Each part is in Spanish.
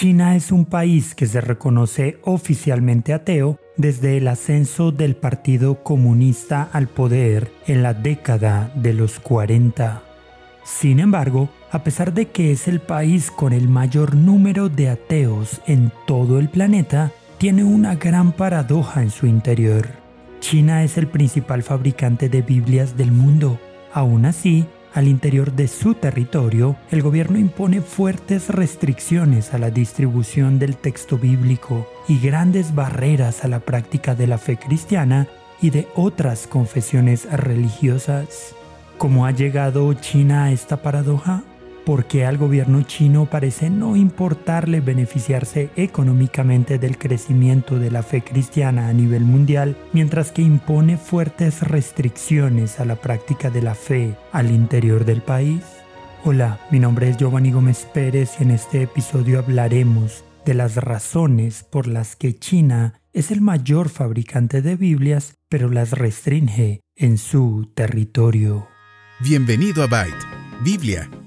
China es un país que se reconoce oficialmente ateo desde el ascenso del Partido Comunista al poder en la década de los 40. Sin embargo, a pesar de que es el país con el mayor número de ateos en todo el planeta, tiene una gran paradoja en su interior. China es el principal fabricante de Biblias del mundo. Aún así, al interior de su territorio, el gobierno impone fuertes restricciones a la distribución del texto bíblico y grandes barreras a la práctica de la fe cristiana y de otras confesiones religiosas. ¿Cómo ha llegado China a esta paradoja? Porque al gobierno chino parece no importarle beneficiarse económicamente del crecimiento de la fe cristiana a nivel mundial, mientras que impone fuertes restricciones a la práctica de la fe al interior del país. Hola, mi nombre es Giovanni Gómez Pérez y en este episodio hablaremos de las razones por las que China es el mayor fabricante de Biblias, pero las restringe en su territorio. Bienvenido a Byte Biblia,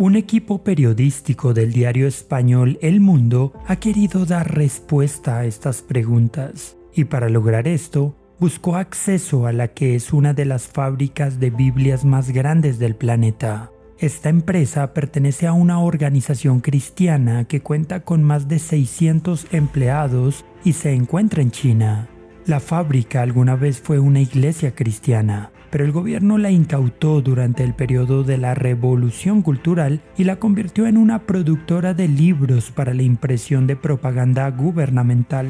Un equipo periodístico del diario español El Mundo ha querido dar respuesta a estas preguntas y para lograr esto buscó acceso a la que es una de las fábricas de Biblias más grandes del planeta. Esta empresa pertenece a una organización cristiana que cuenta con más de 600 empleados y se encuentra en China. La fábrica alguna vez fue una iglesia cristiana, pero el gobierno la incautó durante el periodo de la Revolución Cultural y la convirtió en una productora de libros para la impresión de propaganda gubernamental.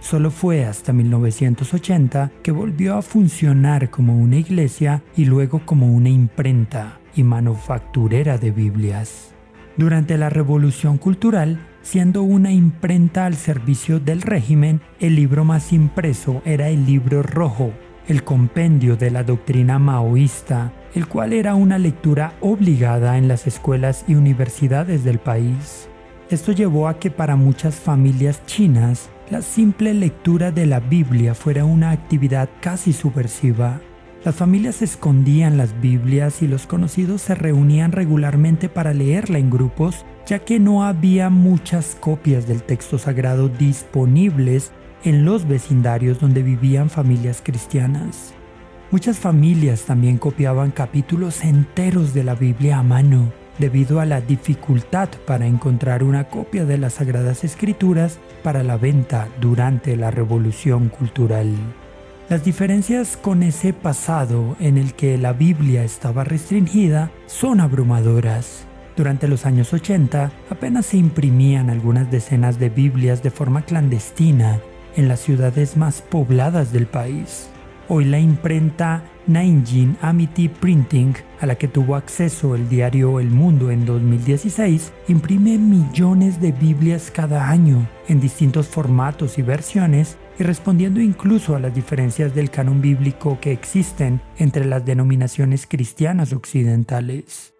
Solo fue hasta 1980 que volvió a funcionar como una iglesia y luego como una imprenta y manufacturera de Biblias. Durante la Revolución Cultural, siendo una imprenta al servicio del régimen, el libro más impreso era el libro rojo, el compendio de la doctrina maoísta, el cual era una lectura obligada en las escuelas y universidades del país. Esto llevó a que para muchas familias chinas la simple lectura de la Biblia fuera una actividad casi subversiva. Las familias escondían las Biblias y los conocidos se reunían regularmente para leerla en grupos, ya que no había muchas copias del texto sagrado disponibles en los vecindarios donde vivían familias cristianas. Muchas familias también copiaban capítulos enteros de la Biblia a mano, debido a la dificultad para encontrar una copia de las Sagradas Escrituras para la venta durante la Revolución Cultural. Las diferencias con ese pasado en el que la Biblia estaba restringida son abrumadoras. Durante los años 80 apenas se imprimían algunas decenas de Biblias de forma clandestina en las ciudades más pobladas del país. Hoy la imprenta Nanjing Amity Printing, a la que tuvo acceso el diario El Mundo en 2016, imprime millones de Biblias cada año en distintos formatos y versiones y respondiendo incluso a las diferencias del canon bíblico que existen entre las denominaciones cristianas occidentales.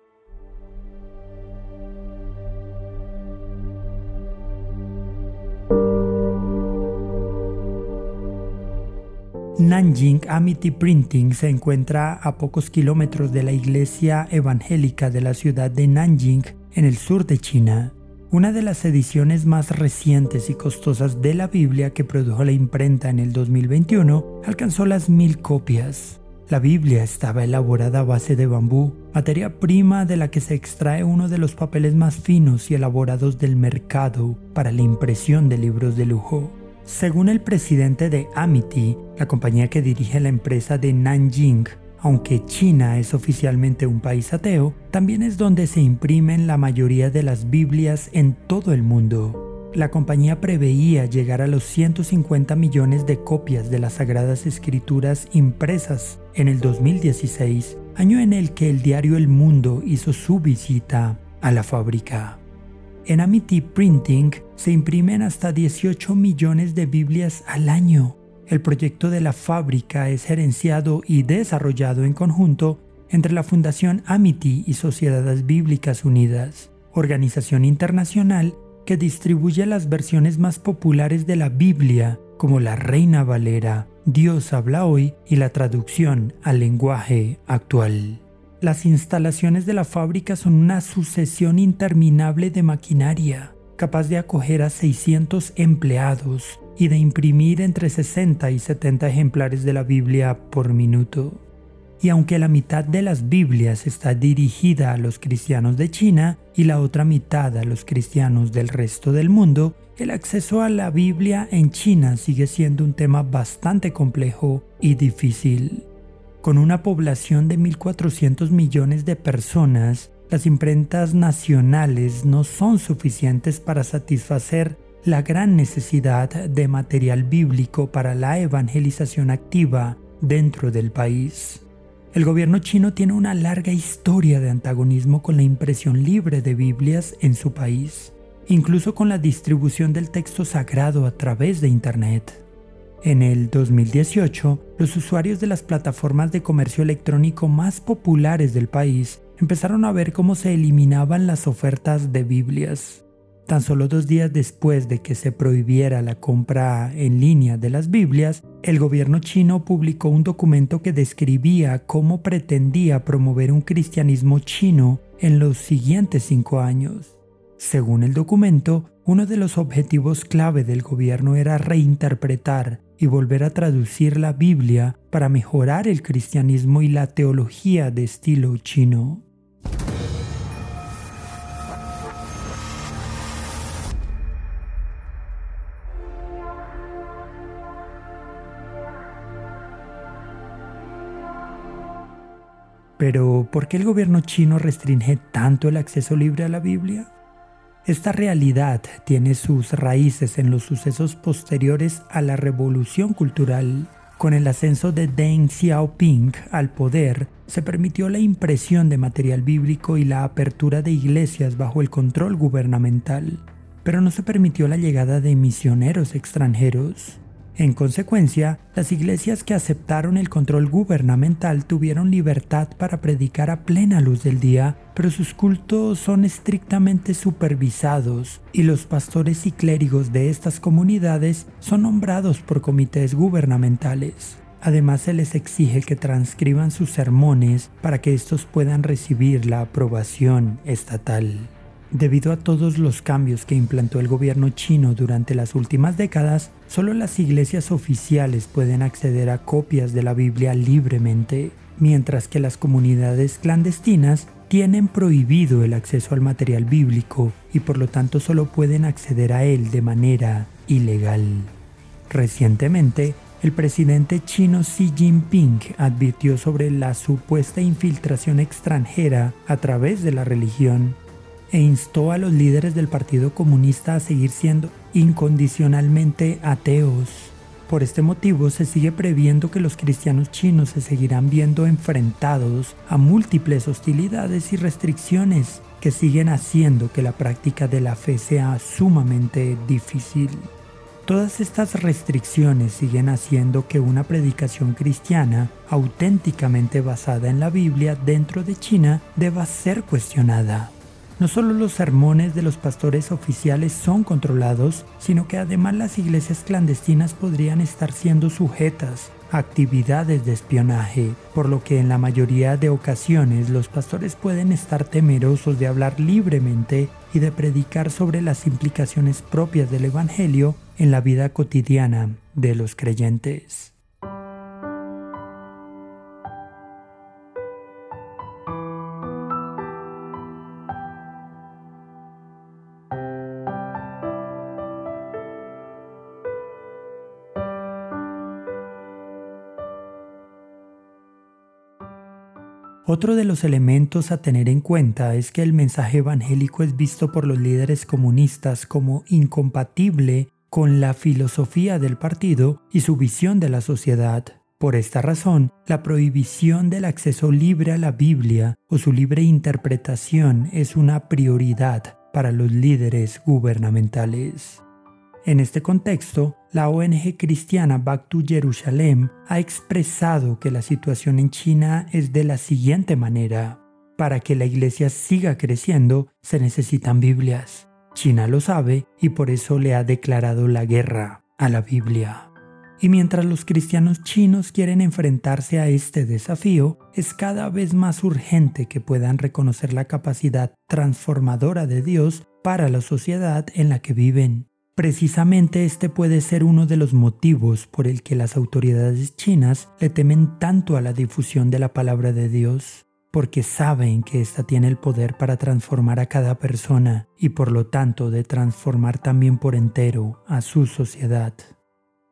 Nanjing Amity Printing se encuentra a pocos kilómetros de la iglesia evangélica de la ciudad de Nanjing, en el sur de China. Una de las ediciones más recientes y costosas de la Biblia que produjo la imprenta en el 2021 alcanzó las mil copias. La Biblia estaba elaborada a base de bambú, materia prima de la que se extrae uno de los papeles más finos y elaborados del mercado para la impresión de libros de lujo. Según el presidente de Amity, la compañía que dirige la empresa de Nanjing, aunque China es oficialmente un país ateo, también es donde se imprimen la mayoría de las Biblias en todo el mundo. La compañía preveía llegar a los 150 millones de copias de las Sagradas Escrituras impresas en el 2016, año en el que el diario El Mundo hizo su visita a la fábrica. En Amity Printing se imprimen hasta 18 millones de Biblias al año. El proyecto de la fábrica es gerenciado y desarrollado en conjunto entre la Fundación Amity y Sociedades Bíblicas Unidas, organización internacional que distribuye las versiones más populares de la Biblia, como la Reina Valera, Dios habla hoy y la traducción al lenguaje actual. Las instalaciones de la fábrica son una sucesión interminable de maquinaria, capaz de acoger a 600 empleados y de imprimir entre 60 y 70 ejemplares de la Biblia por minuto. Y aunque la mitad de las Biblias está dirigida a los cristianos de China y la otra mitad a los cristianos del resto del mundo, el acceso a la Biblia en China sigue siendo un tema bastante complejo y difícil. Con una población de 1.400 millones de personas, las imprentas nacionales no son suficientes para satisfacer la gran necesidad de material bíblico para la evangelización activa dentro del país. El gobierno chino tiene una larga historia de antagonismo con la impresión libre de Biblias en su país, incluso con la distribución del texto sagrado a través de Internet. En el 2018, los usuarios de las plataformas de comercio electrónico más populares del país empezaron a ver cómo se eliminaban las ofertas de Biblias. Tan solo dos días después de que se prohibiera la compra en línea de las Biblias, el gobierno chino publicó un documento que describía cómo pretendía promover un cristianismo chino en los siguientes cinco años. Según el documento, uno de los objetivos clave del gobierno era reinterpretar y volver a traducir la Biblia para mejorar el cristianismo y la teología de estilo chino. Pero, ¿por qué el gobierno chino restringe tanto el acceso libre a la Biblia? Esta realidad tiene sus raíces en los sucesos posteriores a la revolución cultural. Con el ascenso de Deng Xiaoping al poder, se permitió la impresión de material bíblico y la apertura de iglesias bajo el control gubernamental, pero no se permitió la llegada de misioneros extranjeros. En consecuencia, las iglesias que aceptaron el control gubernamental tuvieron libertad para predicar a plena luz del día, pero sus cultos son estrictamente supervisados y los pastores y clérigos de estas comunidades son nombrados por comités gubernamentales. Además se les exige que transcriban sus sermones para que estos puedan recibir la aprobación estatal. Debido a todos los cambios que implantó el gobierno chino durante las últimas décadas, solo las iglesias oficiales pueden acceder a copias de la Biblia libremente, mientras que las comunidades clandestinas tienen prohibido el acceso al material bíblico y por lo tanto solo pueden acceder a él de manera ilegal. Recientemente, el presidente chino Xi Jinping advirtió sobre la supuesta infiltración extranjera a través de la religión e instó a los líderes del Partido Comunista a seguir siendo incondicionalmente ateos. Por este motivo se sigue previendo que los cristianos chinos se seguirán viendo enfrentados a múltiples hostilidades y restricciones que siguen haciendo que la práctica de la fe sea sumamente difícil. Todas estas restricciones siguen haciendo que una predicación cristiana auténticamente basada en la Biblia dentro de China deba ser cuestionada. No solo los sermones de los pastores oficiales son controlados, sino que además las iglesias clandestinas podrían estar siendo sujetas a actividades de espionaje, por lo que en la mayoría de ocasiones los pastores pueden estar temerosos de hablar libremente y de predicar sobre las implicaciones propias del Evangelio en la vida cotidiana de los creyentes. Otro de los elementos a tener en cuenta es que el mensaje evangélico es visto por los líderes comunistas como incompatible con la filosofía del partido y su visión de la sociedad. Por esta razón, la prohibición del acceso libre a la Biblia o su libre interpretación es una prioridad para los líderes gubernamentales. En este contexto, la ONG cristiana Back to Jerusalem ha expresado que la situación en China es de la siguiente manera. Para que la iglesia siga creciendo, se necesitan Biblias. China lo sabe y por eso le ha declarado la guerra a la Biblia. Y mientras los cristianos chinos quieren enfrentarse a este desafío, es cada vez más urgente que puedan reconocer la capacidad transformadora de Dios para la sociedad en la que viven. Precisamente este puede ser uno de los motivos por el que las autoridades chinas le temen tanto a la difusión de la palabra de Dios, porque saben que ésta tiene el poder para transformar a cada persona y por lo tanto de transformar también por entero a su sociedad.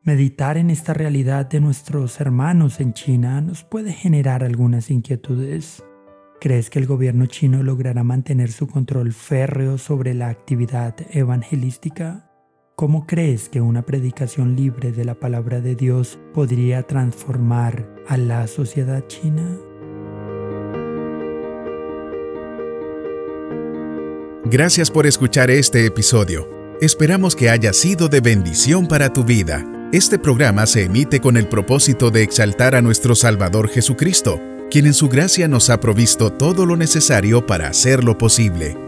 Meditar en esta realidad de nuestros hermanos en China nos puede generar algunas inquietudes. ¿Crees que el gobierno chino logrará mantener su control férreo sobre la actividad evangelística? ¿Cómo crees que una predicación libre de la palabra de Dios podría transformar a la sociedad china? Gracias por escuchar este episodio. Esperamos que haya sido de bendición para tu vida. Este programa se emite con el propósito de exaltar a nuestro Salvador Jesucristo, quien en su gracia nos ha provisto todo lo necesario para hacerlo posible.